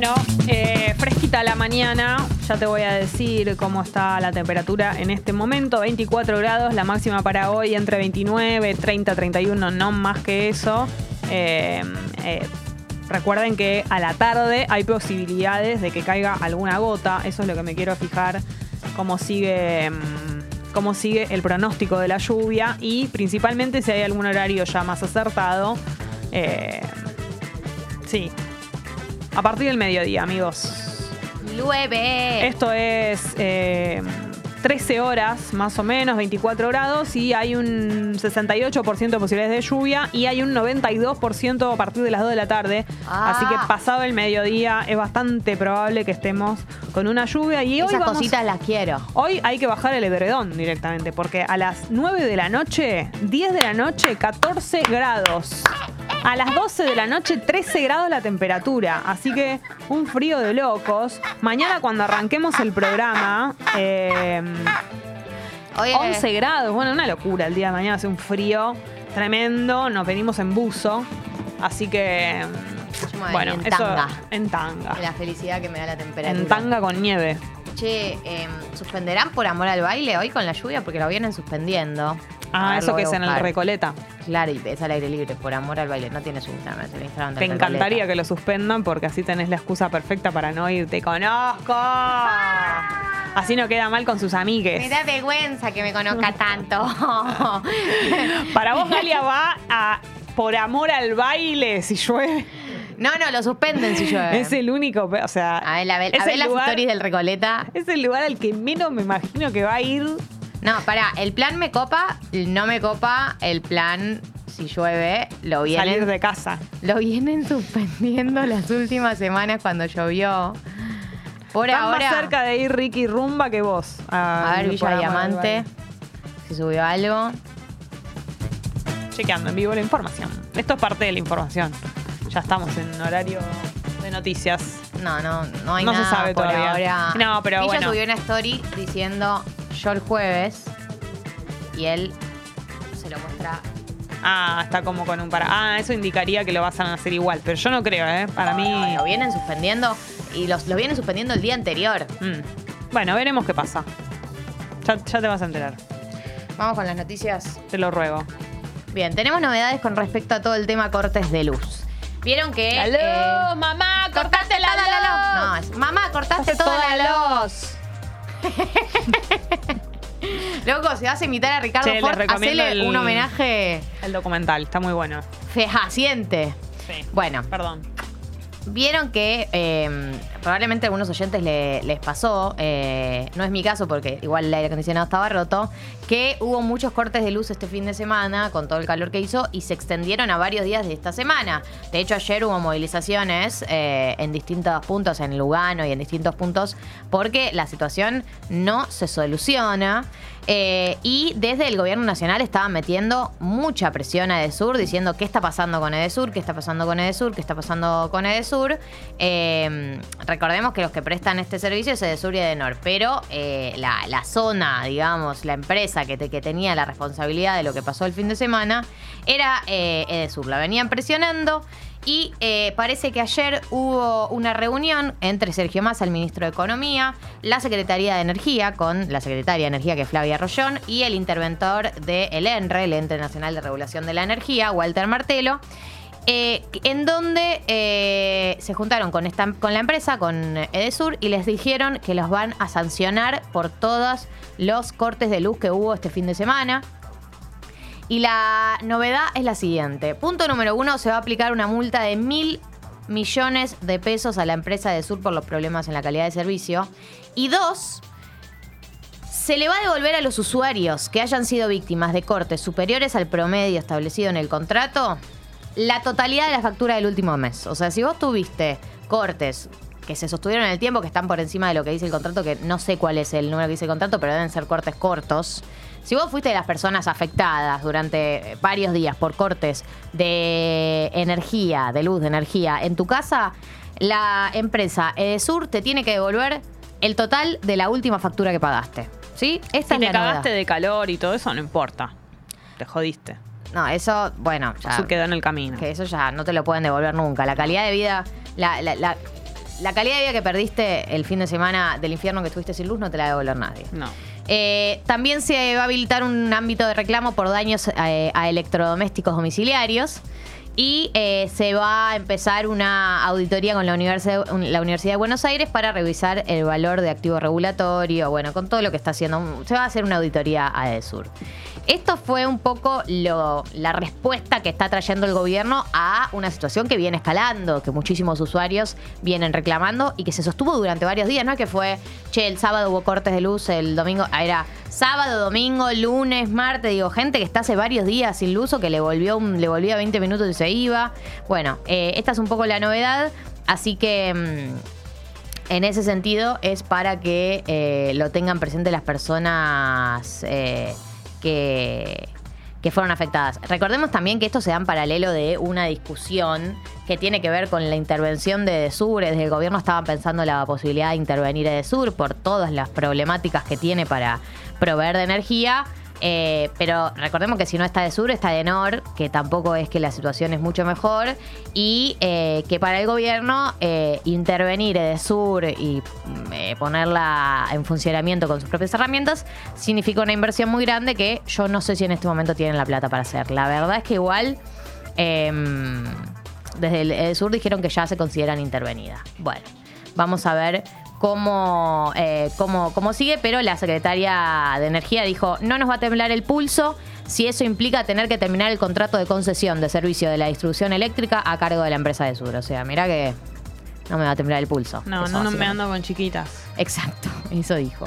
Bueno, eh, fresquita la mañana. Ya te voy a decir cómo está la temperatura en este momento. 24 grados, la máxima para hoy entre 29, 30, 31, no más que eso. Eh, eh, recuerden que a la tarde hay posibilidades de que caiga alguna gota. Eso es lo que me quiero fijar. Cómo sigue. mm, Cómo sigue el pronóstico de la lluvia y principalmente si hay algún horario ya más acertado. Sí, a partir del mediodía, amigos. Llueve. Esto es eh, 13 horas más o menos, 24 grados y hay un 68% de posibilidades de lluvia y hay un 92% a partir de las 2 de la tarde. Ah. Así que pasado el mediodía es bastante probable que estemos con una lluvia y hoy Esas vamos- cositas las quiero. Hoy hay que bajar el edredón directamente, porque a las 9 de la noche, 10 de la noche, 14 grados. A las 12 de la noche, 13 grados la temperatura. Así que un frío de locos. Mañana cuando arranquemos el programa, eh, Oye, 11 grados. Bueno, una locura. El día de mañana hace un frío tremendo. Nos venimos en buzo. Así que, bueno, en eso tanga. en tanga. la felicidad que me da la temperatura. En tanga con nieve. Che, em, ¿suspenderán por amor al baile hoy con la lluvia? Porque lo vienen suspendiendo. Ah, ver, eso que es en el. Recoleta. Claro, y es al aire libre, por amor al baile. No tiene su Instagram, es el Instagram del Te encantaría que lo suspendan porque así tenés la excusa perfecta para no ir. Te conozco. Así no queda mal con sus amigues. Me da vergüenza que me conozca tanto. Para vos, Galia, va a por amor al baile si llueve. no, no, lo suspenden si llueve. Es el único, o sea, A ver, a ver, a ver las lugar- stories del Recoleta. es el lugar al que menos me imagino que va a ir. No, pará, el plan me copa, no me copa el plan si llueve, lo Salir vienen, de casa. lo vienen suspendiendo las últimas semanas cuando llovió. Por Están ahora, más cerca de ir Ricky Rumba que vos. a ver, Villa Diamante, si subió algo. Chequeando en vivo la información. Esto es parte de la información. Ya estamos en horario de noticias. No, no, no hay No se nada sabe por todavía. ahora. No, pero Villa bueno. subió una story diciendo yo el jueves y él se lo muestra. Ah, está como con un para. Ah, eso indicaría que lo vas a hacer igual, pero yo no creo, ¿eh? Para mí. Lo vienen suspendiendo y los, lo vienen suspendiendo el día anterior. Mm. Bueno, veremos qué pasa. Ya, ya te vas a enterar. Vamos con las noticias. Te lo ruego. Bien, tenemos novedades con respecto a todo el tema cortes de luz. Vieron que. eh, mamá! cortaste toda la luz. No, es, mamá, cortaste toda, la luz. Loco, si vas a imitar a Ricardo Che, Ford, hacele el- un homenaje El documental, está muy bueno. fehaciente. Sí. Bueno, Perdón. Vieron que eh, probablemente a algunos oyentes le- les pasó, eh, no es mi caso porque igual el aire acondicionado estaba roto, que hubo muchos cortes de luz este fin de semana con todo el calor que hizo y se extendieron a varios días de esta semana. De hecho, ayer hubo movilizaciones eh, en distintos puntos, en Lugano y en distintos puntos, porque la situación no se soluciona. Eh, y desde el gobierno nacional estaban metiendo mucha presión a Edesur, diciendo qué está pasando con Edesur, qué está pasando con Edesur, qué está pasando con Edesur. Eh, recordemos que los que prestan este servicio es Edesur y Edenor, pero eh, la, zona, digamos, la empresa que tenía la responsabilidad de lo que pasó el fin de semana era eh, Edesur. La venían presionando. Y eh, parece que ayer hubo una reunión entre Sergio Massa, el ministro de Economía, la Secretaría de Energía, con la Secretaria de Energía, que es Flavia Rollón, y el interventor del ENRE, el Ente Nacional de Regulación de la Energía, Walter Martelo, eh, en donde eh, se juntaron con, esta, con la empresa, con Edesur, y les dijeron que los van a sancionar por todos los cortes de luz que hubo este fin de semana. Y la novedad es la siguiente. Punto número uno, se va a aplicar una multa de mil millones de pesos a la empresa de Sur por los problemas en la calidad de servicio. Y dos, se le va a devolver a los usuarios que hayan sido víctimas de cortes superiores al promedio establecido en el contrato la totalidad de la factura del último mes. O sea, si vos tuviste cortes que se sostuvieron en el tiempo, que están por encima de lo que dice el contrato, que no sé cuál es el número que dice el contrato, pero deben ser cortes cortos. Si vos fuiste de las personas afectadas durante varios días por cortes de energía, de luz, de energía, en tu casa, la empresa Edesur te tiene que devolver el total de la última factura que pagaste. ¿Sí? Esta Si es te la cagaste novedad. de calor y todo eso, no importa. Te jodiste. No, eso, bueno, ya. Eso quedó en el camino. Que eso ya no te lo pueden devolver nunca. La calidad de vida, la, la- la- la calidad de vida que perdiste el fin de semana del infierno que estuviste sin luz no te la devolver nadie. No. Eh, también se va a habilitar un ámbito de reclamo por daños eh, a electrodomésticos domiciliarios. Y eh, se va a empezar una auditoría con la Universidad, la Universidad de Buenos Aires para revisar el valor de activo regulatorio, bueno, con todo lo que está haciendo. Se va a hacer una auditoría a EDESUR. Esto fue un poco lo- la respuesta que está trayendo el gobierno a una situación que viene escalando, que muchísimos usuarios vienen reclamando y que se sostuvo durante varios días. No que fue, che, el sábado hubo cortes de luz, el domingo, era sábado, domingo, lunes, martes, digo, gente que está hace varios días sin que le volvió, un- le volvía 20 minutos y se iba. Bueno, eh, esta es un poco la novedad, así que... mm, en ese sentido es para que eh, lo tengan presente las personas eh, que, que fueron afectadas. Recordemos también que esto se da en paralelo de una discusión que tiene que ver con la intervención de Edesur. Desde el gobierno estaban pensando la posibilidad de intervenir Edesur por todas las problemáticas que tiene para proveer de energía. Eh, pero recordemos que si no está de sur, está de nor, que tampoco es que la situación es mucho mejor. Y eh, que para el gobierno eh, intervenir de sur y mm, ponerla en funcionamiento con sus propias herramientas significa una inversión muy grande que yo no sé si en este momento tienen la plata para hacer. La verdad es que igual. em, desde el, sur dijeron que ya se consideran intervenidas. Bueno, vamos a ver cómo, eh, cómo, cómo sigue, pero la secretaria de Energía dijo, no nos va a temblar el pulso si eso implica tener que terminar el contrato de concesión de servicio de la distribución eléctrica a cargo de la empresa de Sur. O sea, mira que no me va a temblar el pulso. No, Eso no, no me ando con chiquitas. Exacto, eso dijo.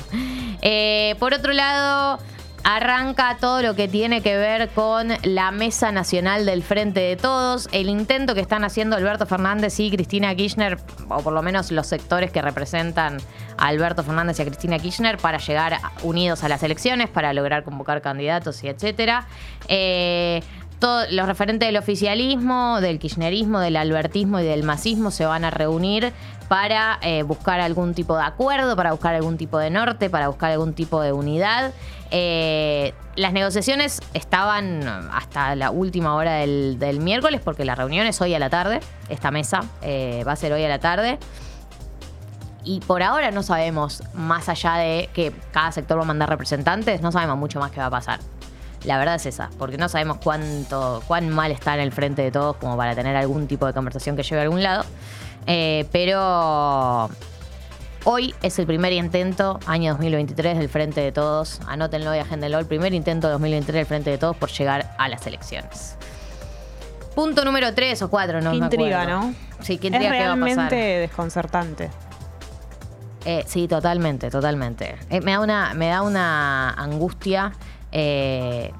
Eh, por otro lado, arranca todo lo que tiene que ver con la Mesa Nacional del Frente de Todos, el intento que están haciendo Alberto Fernández y Cristina Kirchner, o por lo menos los sectores que representan a Alberto Fernández y a Cristina Kirchner para llegar unidos a las elecciones, para lograr convocar candidatos y etcétera. Eh, todos los referentes del oficialismo, del kirchnerismo, del albertismo y del masismo se van a reunir para eh, buscar algún tipo de acuerdo, para buscar algún tipo de norte, para buscar algún tipo de unidad. Eh, las negociaciones estaban hasta la última hora del, miércoles, porque la reunión es hoy a la tarde. Esta mesa eh, va a ser hoy a la tarde. Y por ahora no sabemos, más allá de que cada sector va a mandar representantes, no sabemos mucho más qué va a pasar. La verdad es esa, porque no sabemos cuánto, cuán mal está en el frente de todos como para tener algún tipo de conversación que lleve a algún lado. Eh, pero hoy es el primer intento, año 2023, del frente de todos. Anótenlo y agéndenlo, el primer intento de 2023 del frente de todos por llegar a las elecciones. Punto número 3 o 4, no Qué me intriga, acuerdo. ¿no? Sí, qué Es intriga qué va a pasar. realmente desconcertante. Eh, sí, totalmente, totalmente. Eh, me, da una, me da una angustia. Eh,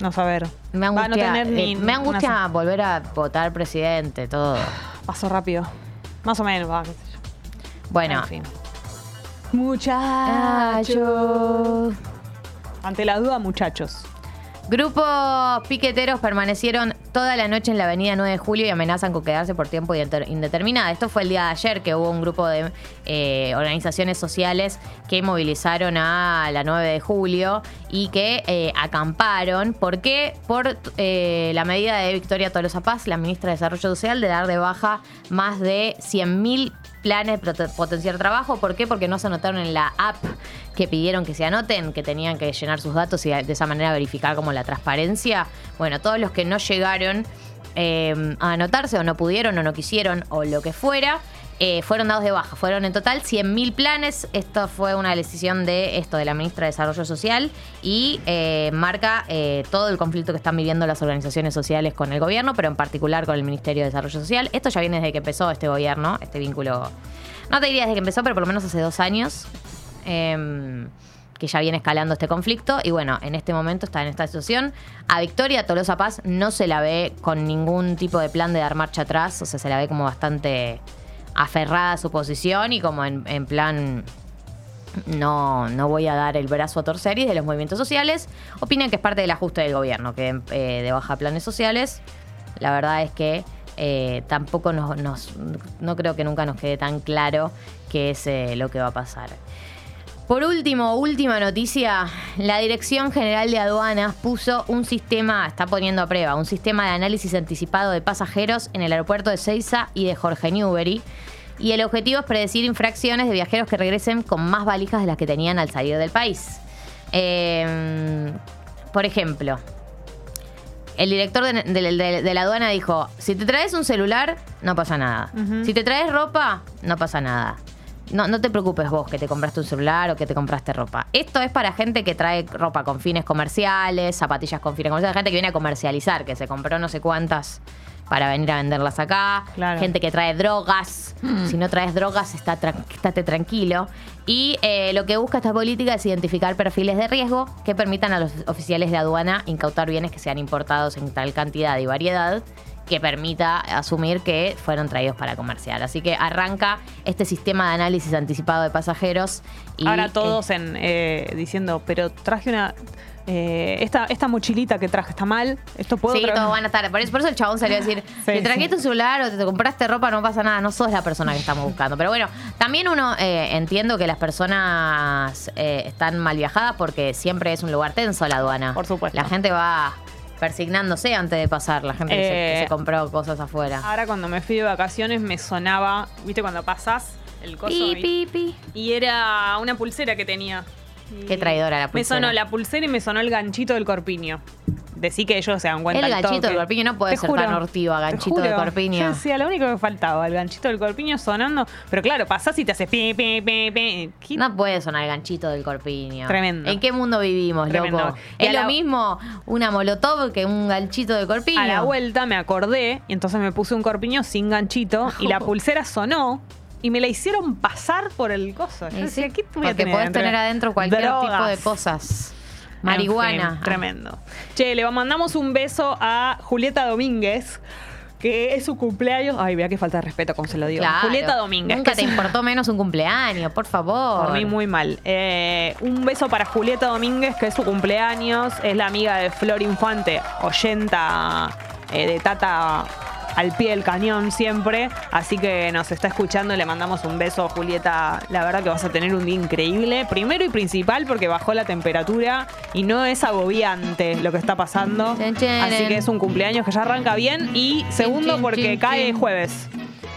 No saber. me Va angustia, no tener ni eh, me angustia una- volver a votar presidente, todo. Pasó rápido. Más o menos, va, qué sé yo. Bueno, En fin. Muchachos. Ante la duda, muchachos. Grupos piqueteros permanecieron toda la noche en la avenida 9 de julio y amenazan con quedarse por tiempo indeterminado. Esto fue el día de ayer que hubo un grupo de eh, organizaciones sociales que movilizaron a la 9 de julio y que eh, acamparon. ¿Por qué? Por eh, la medida de Victoria Tolosa Paz, la ministra de Desarrollo Social, de dar de baja más de 100.000 planes potenciar trabajo. ¿Por qué? Porque no se anotaron en la app que pidieron que se anoten, que tenían que llenar sus datos y de esa manera verificar como la transparencia. Bueno, todos los que no llegaron eh, a anotarse o no pudieron o no quisieron o lo que fuera, eh, fueron dados de baja. Fueron en total 100.000 planes. Esto fue una decisión de esto de la ministra de Desarrollo Social y eh, marca eh, todo el conflicto que están viviendo las organizaciones sociales con el gobierno, pero en particular con el Ministerio de Desarrollo Social. Esto ya viene desde que empezó este gobierno, este vínculo. No te diría desde que empezó, pero por lo menos hace dos años. em, que ya viene escalando este conflicto y bueno, en este momento está en esta situación. A Victoria Tolosa Paz no se la ve con ningún tipo de plan de dar marcha atrás, o sea, se la ve como bastante aferrada a su posición y como en, en plan no, no voy a dar el brazo a torcer y de los movimientos sociales opinan que es parte del ajuste del gobierno, que eh, de baja planes sociales. La verdad es que eh, tampoco nos, no creo que nunca nos quede tan claro qué es eh, lo que va a pasar. Por último, última noticia, la Dirección General de Aduanas puso un sistema, está poniendo a prueba, un sistema de análisis anticipado de pasajeros en el aeropuerto de Ceiza y de Jorge Newbery. y el objetivo es predecir infracciones de viajeros que regresen con más valijas de las que tenían al salir del país. Eh, por ejemplo, el director de, de- de- de la aduana dijo, si te traes un celular, no pasa nada. Si te traes ropa, no pasa nada. No, no te preocupes vos que te compraste un celular o que te compraste ropa. Esto es para gente que trae ropa con fines comerciales, zapatillas con fines comerciales, gente que viene a comercializar, que se compró no sé cuántas para venir a venderlas acá. Claro. Gente que trae drogas. Si no traes drogas, está estate tranquilo. Y eh, lo que busca esta política es identificar perfiles de riesgo que permitan a los oficiales de aduana incautar bienes que sean importados en tal cantidad y variedad que permita asumir que fueron traídos para comerciar. Así que arranca este sistema de análisis anticipado de pasajeros. Y, Ahora eh, todos en, eh, diciendo, pero traje una. eh, esta, esta mochilita que traje está mal. Esto puedo Sí, traer? todos van a estar. Por eso, por eso el chabón salió a decir: Sí, si trajiste sí. un celular o te, te compraste ropa, no pasa nada, no sos la persona que estamos buscando. Pero bueno, también uno eh, entiendo que las personas eh, están mal viajadas porque siempre es un lugar tenso la aduana. Por supuesto. La gente va persignándose antes de pasar, la gente que, se, que Eh, se compró cosas afuera. Ahora cuando me fui de vacaciones me sonaba, ¿viste cuando pasás el coso? Pi, y- pi, pi. Y era una pulsera que tenía. Qué traidora la Me pulsera. sonó la pulsera y me sonó el ganchito del corpiño. Decí que ellos se dan cuenta El ganchito del corpiño no puede ser tan hortiva, ganchito de juro. corpiño. Yo decía, lo único que me faltaba, el ganchito del corpiño sonando. Pero claro, pasás y te haces pi, pi, pi, pi. ¿Qué- No puede sonar el ganchito del corpiño. Tremendo. ¿En qué mundo vivimos, Tremendo. loco? Y Es lo la- mismo una molotov que un ganchito de corpiño. A la vuelta me acordé y entonces me puse un corpiño sin ganchito y la pulsera sonó y me la hicieron pasar por el coso. Yo decía, ¿qué voy a porque tener podés tener adentro cualquier tipo de cosas. En Marihuana. fin, tremendo. Che, le mandamos un beso a Julieta Domínguez, que es su cumpleaños. Ay, vea qué falta de respeto como se lo digo. Claro. Julieta Domínguez. Nunca que te es- importó menos un cumpleaños, por favor. Por mí muy mal. Eh, un beso para Julieta Domínguez, que es su cumpleaños. Es la amiga de Flor Infante, oyenta eh, de Tata al pie del cañón siempre. Así que nos está escuchando. Le mandamos un beso, Julieta. La verdad que vas a tener un día increíble. Primero y principal porque bajó la temperatura y no es agobiante lo que está pasando. Así que es un cumpleaños que ya arranca bien. Y segundo porque cae jueves.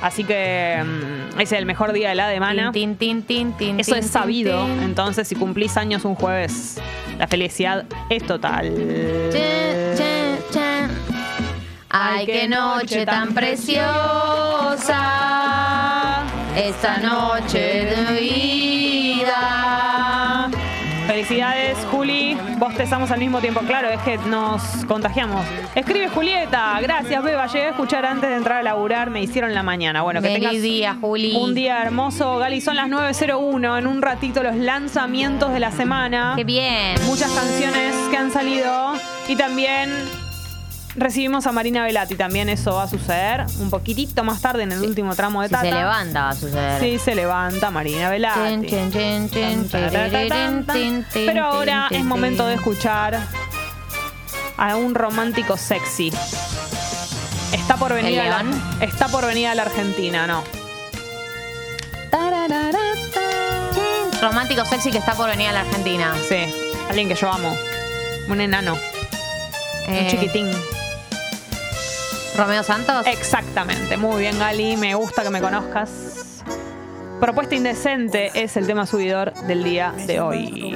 Así que mm, es el mejor día de la semana. Tin, tin, tin, tin, Eso es sabido. Entonces, si cumplís años un jueves, la felicidad es total. Ay, qué noche tan preciosa. Esta noche de vida. Felicidades, Juli. Vos te estamos al mismo tiempo. Claro, es que nos contagiamos. Escribe Julieta. Gracias, Beba. Llegué a escuchar antes de entrar a laburar. Me hicieron la mañana. Bueno, que Feliz tengas día, Juli. un día hermoso. Gali, son las 9.01. En un ratito los lanzamientos de la semana. Qué bien. muchas canciones que han salido y también recibimos a Marina Velati, también eso va a suceder un poquitito más tarde en el último tramo de Si Tata. se levanta va a suceder. Sí, se levanta Marina Velati. Pero ahora es momento de escuchar a un romántico sexy. Está por venir, ¿El a la, está por venir a la Argentina, ¿no? Romántico sexy que está por venir a la Argentina. Sí, alguien que yo amo. Un enano, un Eh, chiquitín. Romeo Santos. Exactamente, muy bien Gali, me gusta que me conozcas. Propuesta indecente es el tema subidor del día de hoy.